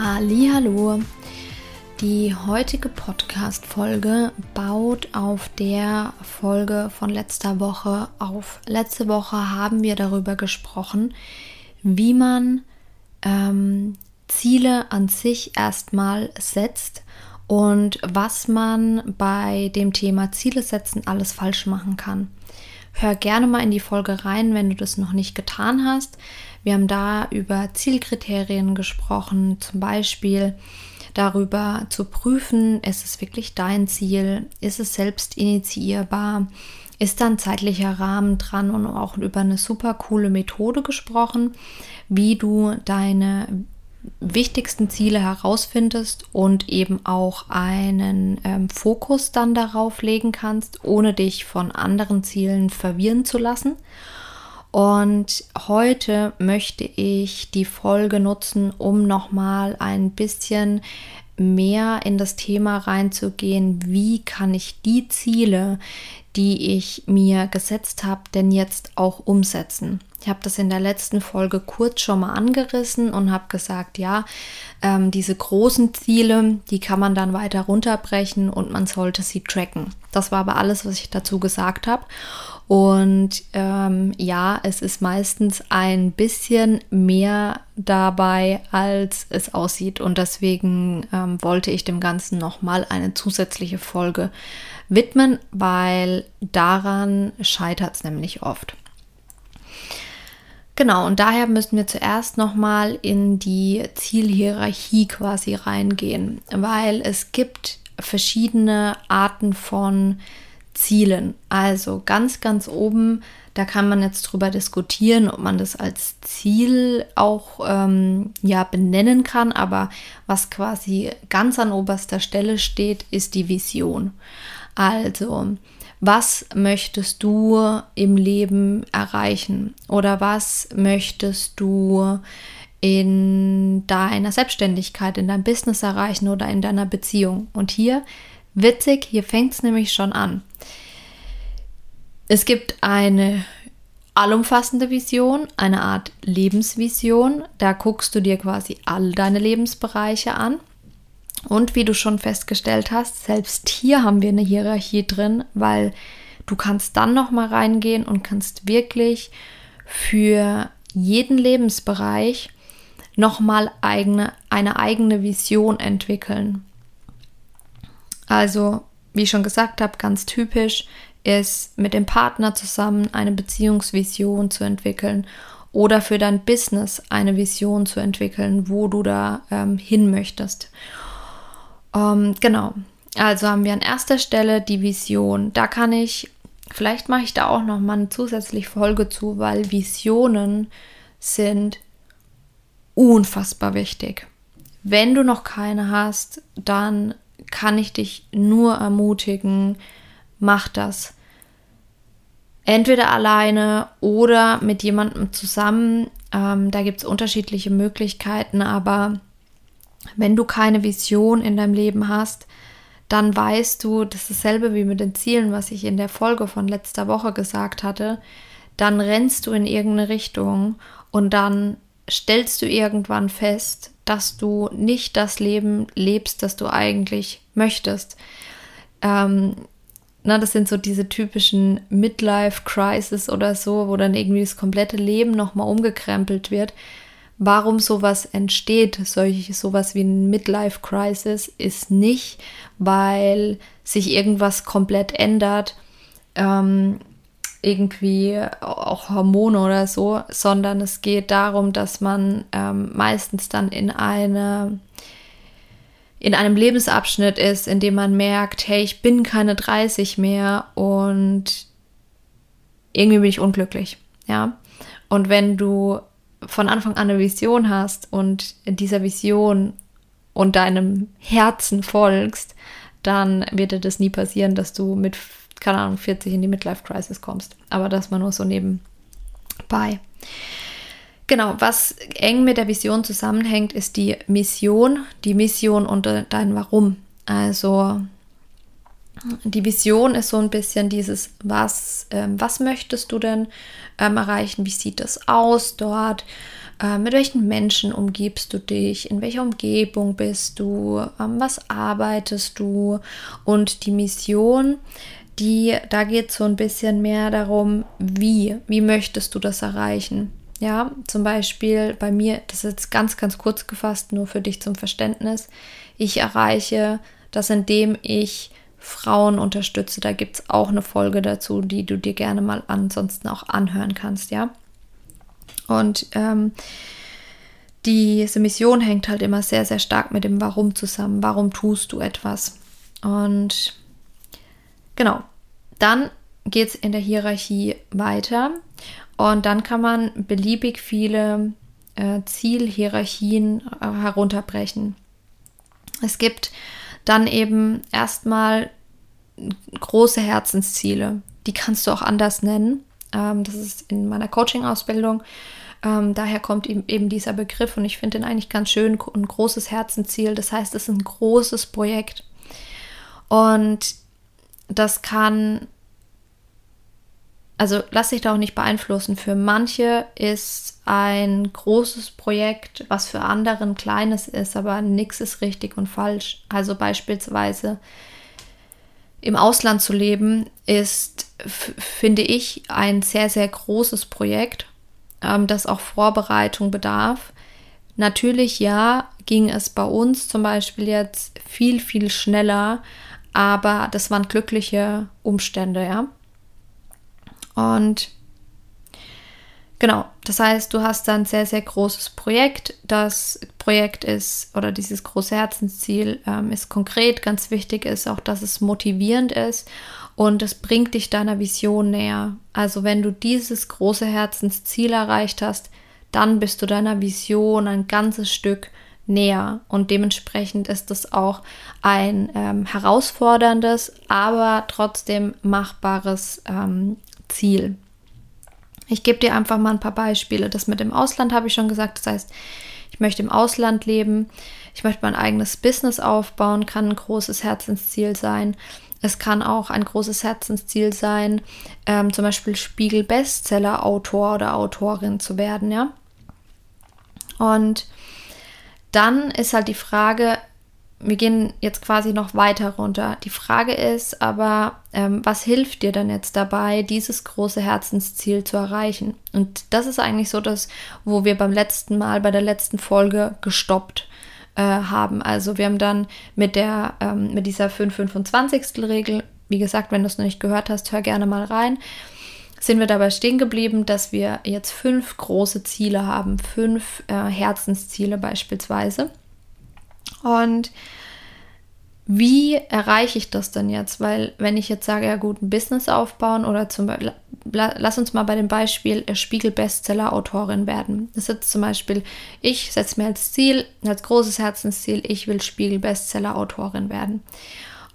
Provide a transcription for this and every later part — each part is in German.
Hallo. Die heutige Podcast Folge baut auf der Folge von letzter Woche auf. Letzte Woche haben wir darüber gesprochen, wie man ähm, Ziele an sich erstmal setzt und was man bei dem Thema Ziele setzen alles falsch machen kann. Hör gerne mal in die Folge rein, wenn du das noch nicht getan hast. Wir haben da über Zielkriterien gesprochen, zum Beispiel darüber zu prüfen, ist es wirklich dein Ziel, ist es selbst initiierbar, ist da ein zeitlicher Rahmen dran und auch über eine super coole Methode gesprochen, wie du deine wichtigsten Ziele herausfindest und eben auch einen ähm, Fokus dann darauf legen kannst, ohne dich von anderen Zielen verwirren zu lassen. Und heute möchte ich die Folge nutzen, um nochmal ein bisschen mehr in das Thema reinzugehen, wie kann ich die Ziele, die ich mir gesetzt habe, denn jetzt auch umsetzen. Ich habe das in der letzten Folge kurz schon mal angerissen und habe gesagt, ja, ähm, diese großen Ziele, die kann man dann weiter runterbrechen und man sollte sie tracken. Das war aber alles, was ich dazu gesagt habe. Und ähm, ja, es ist meistens ein bisschen mehr dabei, als es aussieht. Und deswegen ähm, wollte ich dem Ganzen nochmal eine zusätzliche Folge widmen, weil daran scheitert es nämlich oft. Genau, und daher müssen wir zuerst nochmal in die Zielhierarchie quasi reingehen, weil es gibt verschiedene Arten von Zielen. Also ganz, ganz oben, da kann man jetzt drüber diskutieren, ob man das als Ziel auch ähm, ja, benennen kann, aber was quasi ganz an oberster Stelle steht, ist die Vision. Also, was möchtest du im Leben erreichen oder was möchtest du in deiner Selbstständigkeit, in deinem Business erreichen oder in deiner Beziehung. Und hier, witzig, hier fängt es nämlich schon an. Es gibt eine allumfassende Vision, eine Art Lebensvision. Da guckst du dir quasi all deine Lebensbereiche an. Und wie du schon festgestellt hast, selbst hier haben wir eine Hierarchie drin, weil du kannst dann noch mal reingehen und kannst wirklich für jeden Lebensbereich noch mal eigene, eine eigene Vision entwickeln. Also, wie ich schon gesagt habe, ganz typisch ist mit dem Partner zusammen eine Beziehungsvision zu entwickeln oder für dein Business eine Vision zu entwickeln, wo du da ähm, hin möchtest. Ähm, genau. Also haben wir an erster Stelle die Vision. Da kann ich, vielleicht mache ich da auch noch mal eine zusätzliche Folge zu, weil Visionen sind unfassbar wichtig. Wenn du noch keine hast, dann kann ich dich nur ermutigen, mach das. Entweder alleine oder mit jemandem zusammen. Ähm, da gibt es unterschiedliche Möglichkeiten, aber wenn du keine Vision in deinem Leben hast, dann weißt du, das ist dasselbe wie mit den Zielen, was ich in der Folge von letzter Woche gesagt hatte, dann rennst du in irgendeine Richtung und dann stellst du irgendwann fest, dass du nicht das Leben lebst, das du eigentlich möchtest. Ähm, na, das sind so diese typischen Midlife-Crisis oder so, wo dann irgendwie das komplette Leben nochmal umgekrempelt wird warum sowas entsteht, solch, sowas wie ein Midlife Crisis, ist nicht, weil sich irgendwas komplett ändert, ähm, irgendwie auch Hormone oder so, sondern es geht darum, dass man ähm, meistens dann in eine in einem Lebensabschnitt ist, in dem man merkt, hey, ich bin keine 30 mehr und irgendwie bin ich unglücklich, ja. Und wenn du von Anfang an eine Vision hast und dieser Vision und deinem Herzen folgst, dann wird dir das nie passieren, dass du mit, keine Ahnung, 40 in die Midlife Crisis kommst. Aber das mal nur so nebenbei. Genau, was eng mit der Vision zusammenhängt, ist die Mission, die Mission und dein Warum. Also die Vision ist so ein bisschen dieses, was, ähm, was möchtest du denn ähm, erreichen? Wie sieht das aus dort? Ähm, mit welchen Menschen umgibst du dich? In welcher Umgebung bist du? Ähm, was arbeitest du? Und die Mission, die, da geht es so ein bisschen mehr darum, wie, wie möchtest du das erreichen? Ja, zum Beispiel bei mir, das ist jetzt ganz, ganz kurz gefasst, nur für dich zum Verständnis. Ich erreiche das, indem ich Frauen unterstütze. Da gibt es auch eine Folge dazu, die du dir gerne mal ansonsten auch anhören kannst, ja. Und ähm, diese Mission hängt halt immer sehr, sehr stark mit dem Warum zusammen. Warum tust du etwas? Und genau, dann geht es in der Hierarchie weiter. Und dann kann man beliebig viele äh, Zielhierarchien äh, herunterbrechen. Es gibt dann eben erstmal große Herzensziele. Die kannst du auch anders nennen. Ähm, das ist in meiner Coaching-Ausbildung. Ähm, daher kommt eben, dieser Begriff und ich finde den eigentlich ganz schön. Ein großes Herzensziel. Das heißt, es ist ein großes Projekt. Und das kann also lass dich da auch nicht beeinflussen. Für manche ist ein großes Projekt, was für andere ein kleines ist, aber nichts ist richtig und falsch. Also beispielsweise im Ausland zu leben, ist, finde ich, ein sehr, sehr großes Projekt, ähm, das auch Vorbereitung bedarf. Natürlich, ja, ging es bei uns zum Beispiel jetzt viel, viel schneller, aber das waren glückliche Umstände, ja. Und genau, das heißt, du hast dann sehr, sehr großes Projekt. Das Projekt ist oder dieses große Herzensziel ähm, ist konkret. Ganz wichtig ist auch, dass es motivierend ist und es bringt dich deiner Vision näher. Also wenn du dieses große Herzensziel erreicht hast, dann bist du deiner Vision ein ganzes Stück näher und dementsprechend ist es auch ein ähm, herausforderndes, aber trotzdem machbares ähm, Ziel. Ich gebe dir einfach mal ein paar Beispiele. Das mit dem Ausland habe ich schon gesagt. Das heißt, ich möchte im Ausland leben. Ich möchte mein eigenes Business aufbauen. Kann ein großes Herzensziel sein. Es kann auch ein großes Herzensziel sein, ähm, zum Beispiel Spiegel-Bestseller-Autor oder Autorin zu werden, ja. Und dann ist halt die Frage, wir gehen jetzt quasi noch weiter runter. Die Frage ist aber, ähm, was hilft dir denn jetzt dabei, dieses große Herzensziel zu erreichen? Und das ist eigentlich so das, wo wir beim letzten Mal, bei der letzten Folge gestoppt äh, haben. Also wir haben dann mit der, ähm, mit dieser 525. Regel, wie gesagt, wenn du es noch nicht gehört hast, hör gerne mal rein, sind wir dabei stehen geblieben, dass wir jetzt fünf große Ziele haben, fünf äh, Herzensziele beispielsweise. Und wie erreiche ich das denn jetzt? Weil wenn ich jetzt sage, ja gut, ein Business aufbauen oder zum Beispiel, lass uns mal bei dem Beispiel äh, Spiegel-Bestseller-Autorin werden. Das ist jetzt zum Beispiel, ich setze mir als Ziel, als großes Herzensziel, ich will Spiegel-Bestseller-Autorin werden.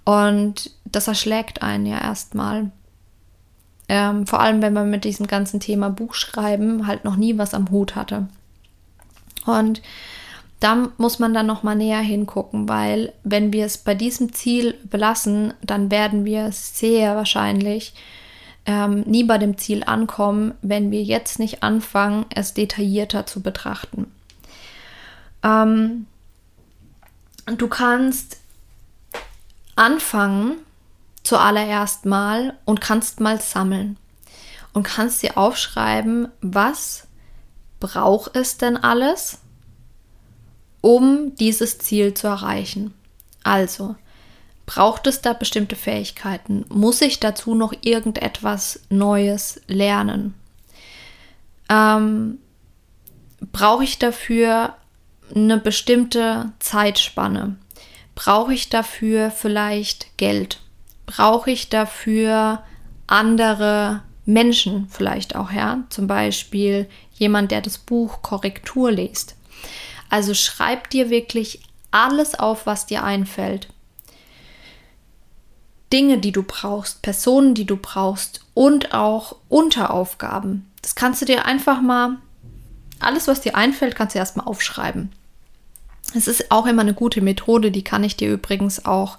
Und das erschlägt einen ja erstmal. Ähm, vor allem, wenn man mit diesem ganzen Thema Buchschreiben halt noch nie was am Hut hatte. Und da muss man dann noch mal näher hingucken, weil wenn wir es bei diesem Ziel belassen, dann werden wir sehr wahrscheinlich ähm, nie bei dem Ziel ankommen, wenn wir jetzt nicht anfangen, es detaillierter zu betrachten. Ähm, du kannst anfangen zuallererst mal und kannst mal sammeln und kannst dir aufschreiben, was braucht es denn alles? um dieses Ziel zu erreichen. Also, braucht es da bestimmte Fähigkeiten? Muss ich dazu noch irgendetwas Neues lernen? Ähm, Brauche ich dafür eine bestimmte Zeitspanne? Brauche ich dafür vielleicht Geld? Brauche ich dafür andere Menschen vielleicht auch, ja? Zum Beispiel jemand, der das Buch Korrektur liest. Also schreib dir wirklich alles auf, was dir einfällt. Dinge, die du brauchst, Personen, die du brauchst und auch Unteraufgaben. Das kannst du dir einfach mal, alles, was dir einfällt, kannst du erstmal aufschreiben. Es ist auch immer eine gute Methode, die kann ich dir übrigens auch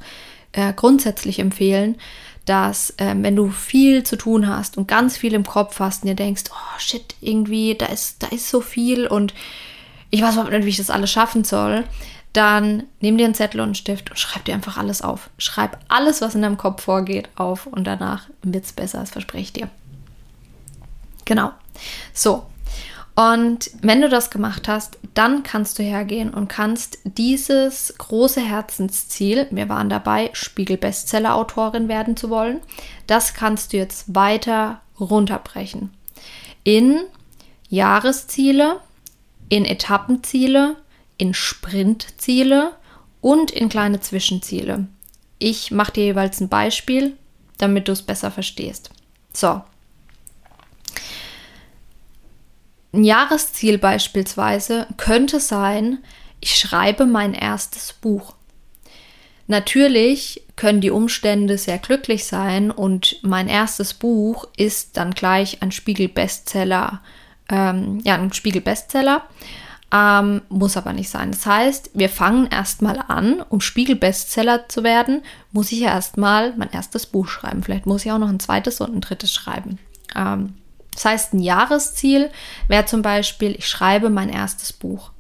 äh, grundsätzlich empfehlen, dass äh, wenn du viel zu tun hast und ganz viel im Kopf hast und dir denkst, oh shit, irgendwie, da ist, da ist so viel und ich weiß überhaupt nicht, wie ich das alles schaffen soll, dann nimm dir einen Zettel und einen Stift und schreib dir einfach alles auf. Schreib alles, was in deinem Kopf vorgeht, auf und danach wird es besser, das verspreche ich dir. Genau. So, und wenn du das gemacht hast, dann kannst du hergehen und kannst dieses große Herzensziel, wir waren dabei, Spiegel-Bestseller-Autorin werden zu wollen, das kannst du jetzt weiter runterbrechen. In Jahresziele, in Etappenziele, in Sprintziele und in kleine Zwischenziele. Ich mache dir jeweils ein Beispiel, damit du es besser verstehst. So, Ein Jahresziel beispielsweise könnte sein, ich schreibe mein erstes Buch. Natürlich können die Umstände sehr glücklich sein und mein erstes Buch ist dann gleich ein Spiegel-Bestseller, ähm, ja, ein Spiegel-Bestseller, ähm, muss aber nicht sein. Das heißt, wir fangen erstmal an, um Spiegel-Bestseller zu werden, muss ich erstmal mein erstes Buch schreiben. Vielleicht muss ich auch noch ein zweites und ein drittes schreiben. Ähm, das heißt, ein Jahresziel wäre zum Beispiel, ich schreibe mein erstes Buch.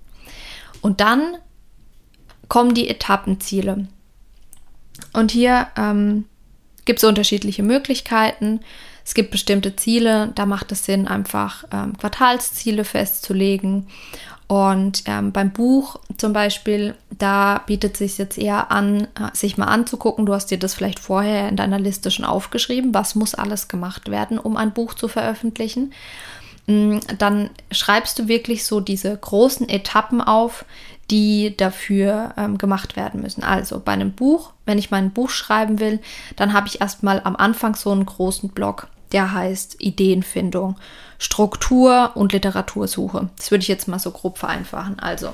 Und dann kommen die Etappenziele. Und hier ähm, gibt es unterschiedliche Möglichkeiten. Es gibt bestimmte Ziele, da macht es Sinn, einfach ähm, Quartalsziele festzulegen. Und ähm, beim Buch zum Beispiel, da bietet es sich jetzt eher an, äh, sich mal anzugucken. Du hast dir das vielleicht vorher in deiner Liste schon aufgeschrieben. Was muss alles gemacht werden, um ein Buch zu veröffentlichen? Mm, dann schreibst du wirklich so diese großen Etappen auf, die dafür ähm, gemacht werden müssen. Also bei einem Buch, wenn ich mein Buch schreiben will, dann habe ich erstmal am Anfang so einen großen Block, der heißt Ideenfindung. Struktur und Literatursuche. Das würde ich jetzt mal so grob vereinfachen. Also,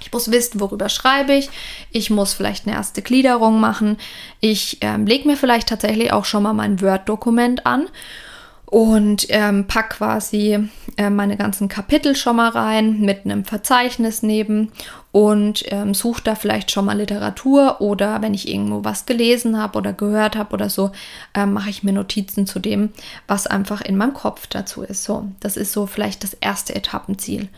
ich muss wissen, worüber schreibe ich. Ich muss vielleicht eine erste Gliederung machen. Ich ähm, lege mir vielleicht tatsächlich auch schon mal mein Word-Dokument an und ähm, pack quasi äh, meine ganzen Kapitel schon mal rein mit einem Verzeichnis neben und ähm, suche da vielleicht schon mal Literatur oder wenn ich irgendwo was gelesen habe oder gehört habe oder so, äh, mache ich mir Notizen zu dem, was einfach in meinem Kopf dazu ist. So, das ist so vielleicht das erste Etappenziel.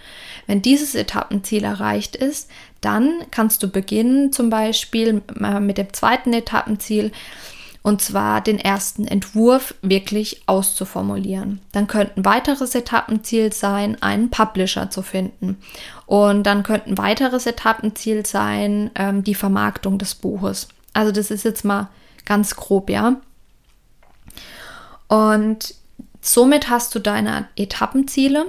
Wenn dieses Etappenziel erreicht ist, dann kannst du beginnen, zum Beispiel äh, mit dem zweiten Etappenziel und zwar den ersten Entwurf wirklich auszuformulieren. Dann könnte ein weiteres Etappenziel sein, einen Publisher zu finden. Und dann könnte ein weiteres Etappenziel sein, ähm, die Vermarktung des Buches. Also das ist jetzt mal ganz grob, ja. Und somit hast du deine Etappenziele.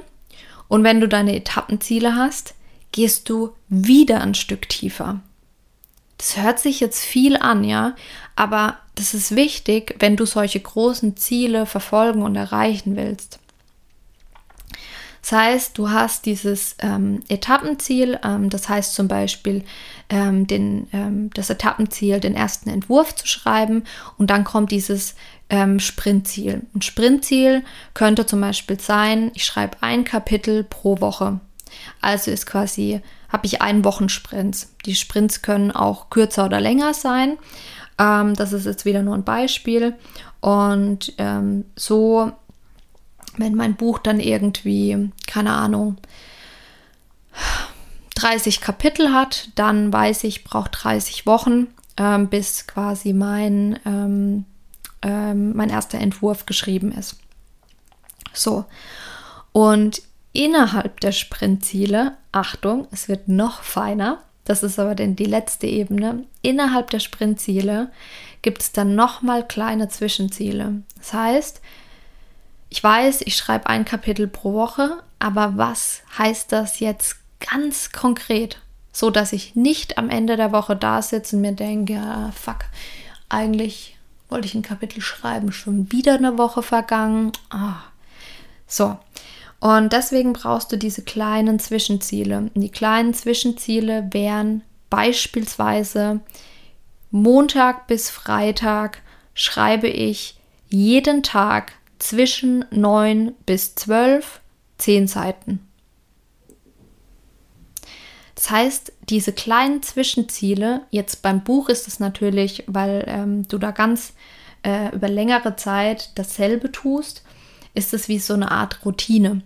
Und wenn du deine Etappenziele hast, gehst du wieder ein Stück tiefer. Das hört sich jetzt viel an, ja, aber das ist wichtig, wenn du solche großen Ziele verfolgen und erreichen willst. Das heißt, du hast dieses ähm, Etappenziel, ähm, das heißt zum Beispiel ähm, den, ähm, das Etappenziel, den ersten Entwurf zu schreiben und dann kommt dieses ähm, Sprintziel. Ein Sprintziel könnte zum Beispiel sein, ich schreibe ein Kapitel pro Woche. Also ist quasi, habe ich einen Wochensprint. Die Sprints können auch kürzer oder länger sein. Ähm, das ist jetzt wieder nur ein Beispiel. Und ähm, so, wenn mein Buch dann irgendwie, keine Ahnung, 30 Kapitel hat, dann weiß ich, braucht 30 Wochen, ähm, bis quasi mein, ähm, ähm, mein erster Entwurf geschrieben ist. So. Und innerhalb der Sprintziele, Achtung, es wird noch feiner, das ist aber dann die letzte Ebene. Innerhalb der Sprintziele gibt es dann nochmal kleine Zwischenziele. Das heißt, ich weiß, ich schreibe ein Kapitel pro Woche, aber was heißt das jetzt ganz konkret? so dass ich nicht am Ende der Woche da sitze und mir denke, ah, fuck, eigentlich wollte ich ein Kapitel schreiben, schon wieder eine Woche vergangen. Ah. So. Und deswegen brauchst du diese kleinen Zwischenziele. Und die kleinen Zwischenziele wären beispielsweise Montag bis Freitag schreibe ich jeden Tag zwischen 9 bis 12 10 Seiten. Das heißt, diese kleinen Zwischenziele, jetzt beim Buch ist es natürlich, weil ähm, du da ganz äh, über längere Zeit dasselbe tust, ist es wie so eine Art Routine.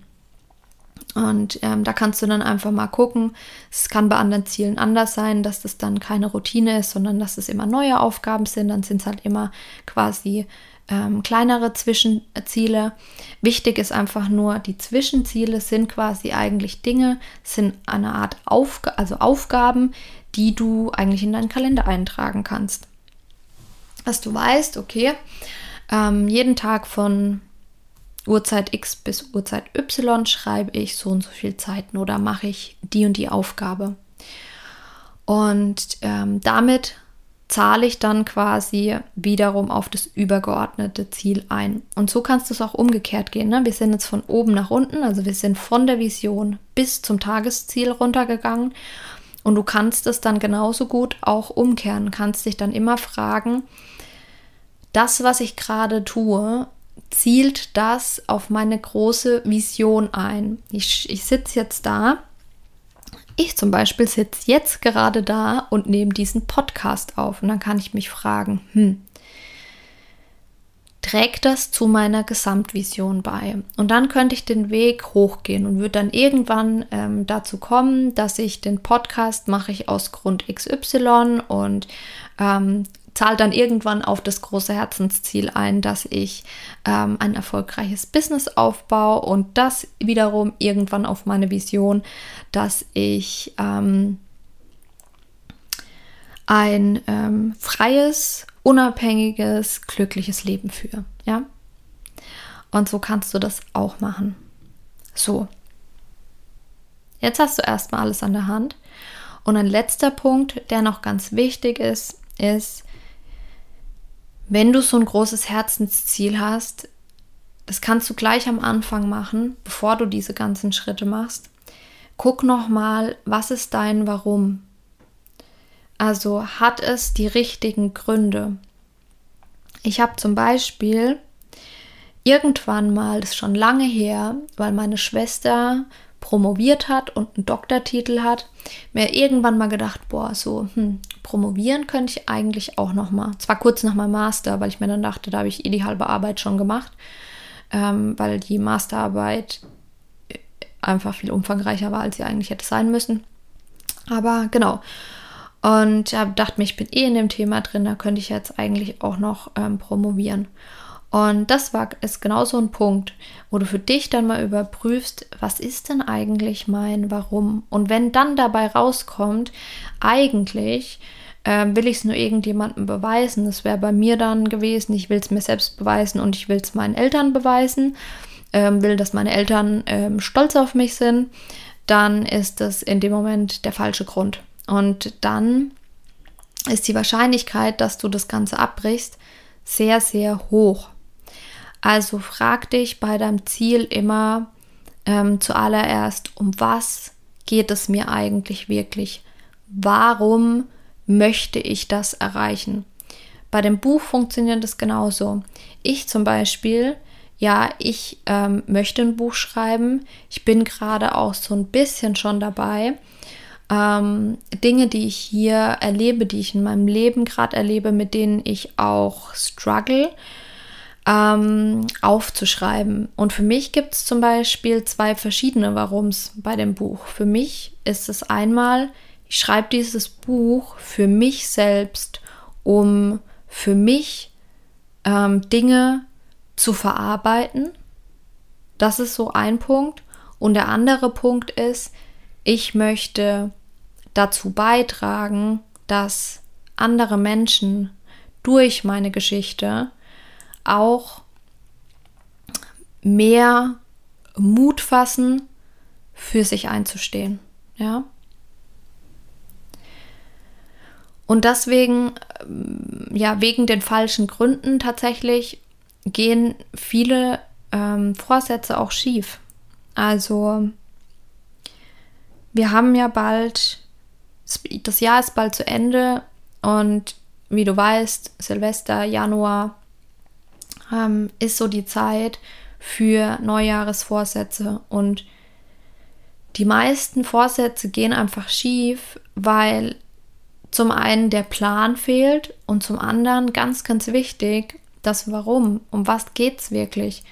Und ähm, da kannst du dann einfach mal gucken. Es kann bei anderen Zielen anders sein, dass das dann keine Routine ist, sondern dass es immer neue Aufgaben sind. Dann sind es halt immer quasi ähm, kleinere Zwischenziele. Wichtig ist einfach nur, die Zwischenziele sind quasi eigentlich Dinge, sind eine Art Aufga also Aufgaben, die du eigentlich in deinen Kalender eintragen kannst. Dass du weißt, okay, ähm, jeden Tag von Uhrzeit X bis Uhrzeit Y schreibe ich so und so viel Zeiten oder mache ich die und die Aufgabe. Und ähm, damit zahle ich dann quasi wiederum auf das übergeordnete Ziel ein. Und so kannst du es auch umgekehrt gehen. Ne? Wir sind jetzt von oben nach unten, also wir sind von der Vision bis zum Tagesziel runtergegangen. Und du kannst es dann genauso gut auch umkehren, kannst dich dann immer fragen, das, was ich gerade tue, zielt das auf meine große Vision ein. Ich, ich sitze jetzt da ich zum Beispiel sitze jetzt gerade da und nehme diesen Podcast auf und dann kann ich mich fragen, hm, trägt das zu meiner Gesamtvision bei? Und dann könnte ich den Weg hochgehen und würde dann irgendwann ähm, dazu kommen, dass ich den Podcast mache ich aus Grund XY und ähm, zahlt dann irgendwann auf das große Herzensziel ein, dass ich ähm, ein erfolgreiches Business aufbaue und das wiederum irgendwann auf meine Vision, dass ich ähm, ein ähm, freies, unabhängiges, glückliches Leben führe. Ja? Und so kannst du das auch machen. So. Jetzt hast du erstmal alles an der Hand. Und ein letzter Punkt, der noch ganz wichtig ist, ist, wenn du so ein großes Herzensziel hast, das kannst du gleich am Anfang machen, bevor du diese ganzen Schritte machst. Guck nochmal, was ist dein Warum? Also hat es die richtigen Gründe? Ich habe zum Beispiel irgendwann mal, das ist schon lange her, weil meine Schwester promoviert hat und einen Doktortitel hat, mir irgendwann mal gedacht, boah, so hm, promovieren könnte ich eigentlich auch noch mal. Zwar kurz nach meinem Master, weil ich mir dann dachte, da habe ich eh die halbe Arbeit schon gemacht, ähm, weil die Masterarbeit einfach viel umfangreicher war, als sie eigentlich hätte sein müssen. Aber genau. Und ich dachte mir, ich bin eh in dem Thema drin, da könnte ich jetzt eigentlich auch noch ähm, promovieren. Und das war ist genau so ein Punkt, wo du für dich dann mal überprüfst, was ist denn eigentlich mein Warum? Und wenn dann dabei rauskommt, eigentlich äh, will ich es nur irgendjemandem beweisen, das wäre bei mir dann gewesen, ich will es mir selbst beweisen und ich will es meinen Eltern beweisen, ähm, will, dass meine Eltern ähm, stolz auf mich sind, dann ist das in dem Moment der falsche Grund. Und dann ist die Wahrscheinlichkeit, dass du das Ganze abbrichst, sehr, sehr hoch. Also frag dich bei deinem Ziel immer ähm, zuallererst, um was geht es mir eigentlich wirklich? Warum möchte ich das erreichen? Bei dem Buch funktioniert das genauso. Ich zum Beispiel, ja, ich ähm, möchte ein Buch schreiben. Ich bin gerade auch so ein bisschen schon dabei. Ähm, Dinge, die ich hier erlebe, die ich in meinem Leben gerade erlebe, mit denen ich auch struggle, ähm, aufzuschreiben. Und für mich gibt es zum Beispiel zwei verschiedene Warums bei dem Buch. Für mich ist es einmal, ich schreibe dieses Buch für mich selbst, um für mich ähm, Dinge zu verarbeiten. Das ist so ein Punkt. Und der andere Punkt ist, ich möchte dazu beitragen, dass andere Menschen durch meine Geschichte auch mehr Mut fassen, für sich einzustehen. Ja. Und deswegen, ja, wegen den falschen Gründen tatsächlich, gehen viele ähm, Vorsätze auch schief. Also, wir haben ja bald, das Jahr ist bald zu Ende und wie du weißt, Silvester, Januar ähm, ist so die Zeit für Neujahresvorsätze und die meisten Vorsätze gehen einfach schief, weil zum einen der Plan fehlt und zum anderen ganz, ganz wichtig, das Warum. Um was geht es wirklich?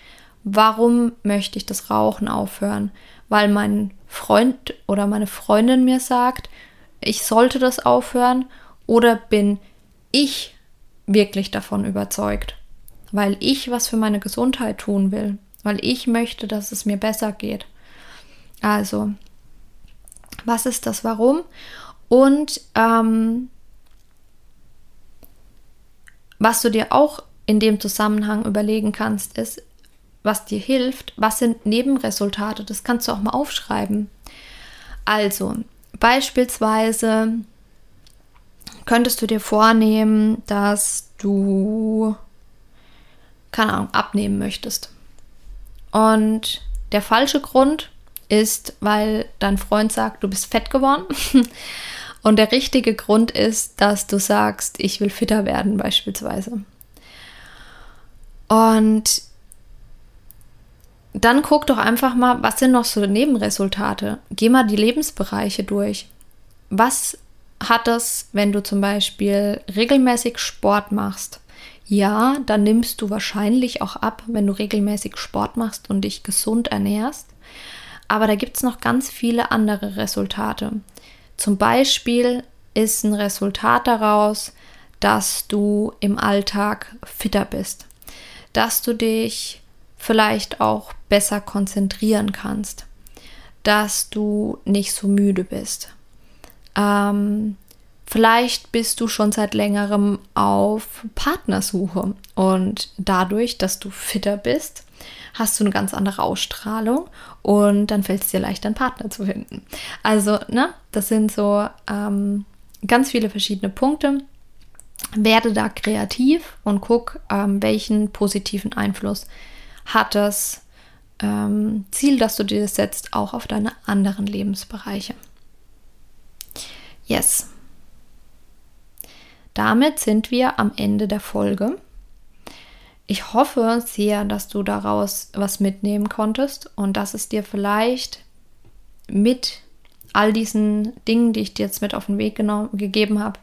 Warum möchte ich das Rauchen aufhören? Weil mein Freund oder meine Freundin mir sagt, ich sollte das aufhören oder bin ich wirklich davon überzeugt? Weil ich was für meine Gesundheit tun will, weil ich möchte, dass es mir besser geht. Also, was ist das Warum? Und ähm, was du dir auch in dem Zusammenhang überlegen kannst, ist, was dir hilft, was sind Nebenresultate, das kannst du auch mal aufschreiben. Also, beispielsweise könntest du dir vornehmen, dass du, keine Ahnung, abnehmen möchtest. Und der falsche Grund ist, weil dein Freund sagt, du bist fett geworden. Und der richtige Grund ist, dass du sagst, ich will fitter werden beispielsweise. Und dann guck doch einfach mal, was sind noch so Nebenresultate? Geh mal die Lebensbereiche durch. Was hat das, wenn du zum Beispiel regelmäßig Sport machst? Ja, dann nimmst du wahrscheinlich auch ab, wenn du regelmäßig Sport machst und dich gesund ernährst. Aber da gibt es noch ganz viele andere Resultate. Zum Beispiel ist ein Resultat daraus, dass du im Alltag fitter bist, dass du dich vielleicht auch besser konzentrieren kannst, dass du nicht so müde bist. Ähm, vielleicht bist du schon seit längerem auf Partnersuche und dadurch, dass du fitter bist, hast du eine ganz andere Ausstrahlung und dann fällt es dir leicht, einen Partner zu finden. Also, ne, das sind so ähm, ganz viele verschiedene Punkte. Werde da kreativ und guck, ähm, welchen positiven Einfluss hat das ähm, Ziel, das du dir setzt, auch auf deine anderen Lebensbereiche. Yes. Damit sind wir am Ende der Folge. Ich hoffe sehr, dass du daraus was mitnehmen konntest und dass es dir vielleicht mit all diesen Dingen, die ich dir jetzt mit auf den Weg gegeben habe,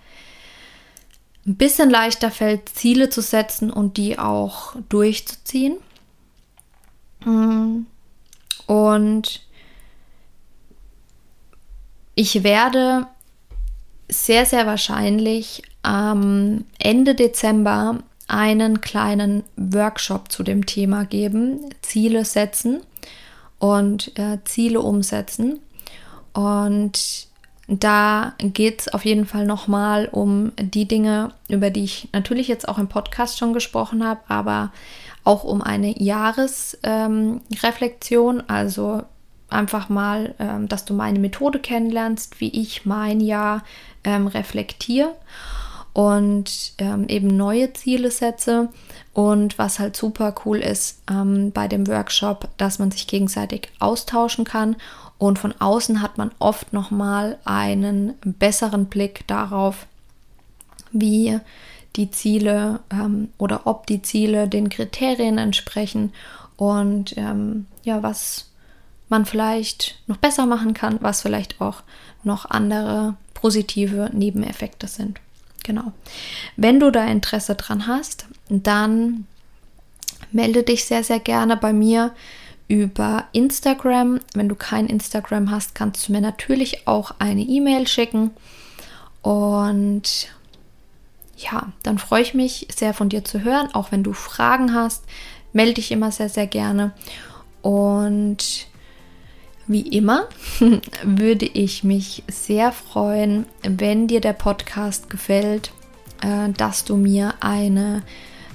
ein bisschen leichter fällt, Ziele zu setzen und die auch durchzuziehen. Und ich werde sehr, sehr wahrscheinlich am Ende Dezember einen kleinen Workshop zu dem Thema geben, Ziele setzen und äh, Ziele umsetzen. Und da geht es auf jeden Fall nochmal um die Dinge, über die ich natürlich jetzt auch im Podcast schon gesprochen habe, aber auch um eine Jahresreflexion, ähm, also einfach mal, ähm, dass du meine Methode kennenlernst, wie ich mein Jahr ähm, reflektiere und ähm, eben neue Ziele setze. Und was halt super cool ist ähm, bei dem Workshop, dass man sich gegenseitig austauschen kann und von außen hat man oft nochmal einen besseren Blick darauf, wie die Ziele ähm, oder ob die Ziele den Kriterien entsprechen und ähm, ja, was man vielleicht noch besser machen kann, was vielleicht auch noch andere positive Nebeneffekte sind. Genau. Wenn du da Interesse dran hast, dann melde dich sehr, sehr gerne bei mir über Instagram. Wenn du kein Instagram hast, kannst du mir natürlich auch eine E-Mail schicken. Und ja, dann freue ich mich sehr von dir zu hören. Auch wenn du Fragen hast, melde dich immer sehr, sehr gerne. Und wie immer würde ich mich sehr freuen, wenn dir der Podcast gefällt, äh, dass du mir eine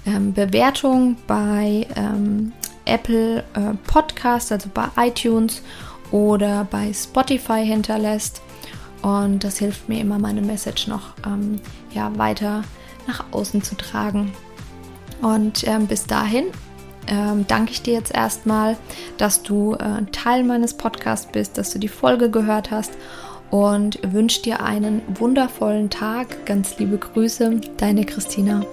ähm, Bewertung bei ähm, Apple äh, Podcast, also bei iTunes oder bei Spotify hinterlässt. Und das hilft mir immer, meine Message noch ähm, ja, weiter nach außen zu tragen. Und bis dahin ähm, danke ich dir jetzt erstmal, dass du äh, Teil meines Podcasts bist, dass du die Folge gehört hast und wünsche dir einen wundervollen Tag. Ganz liebe Grüße, deine Christina.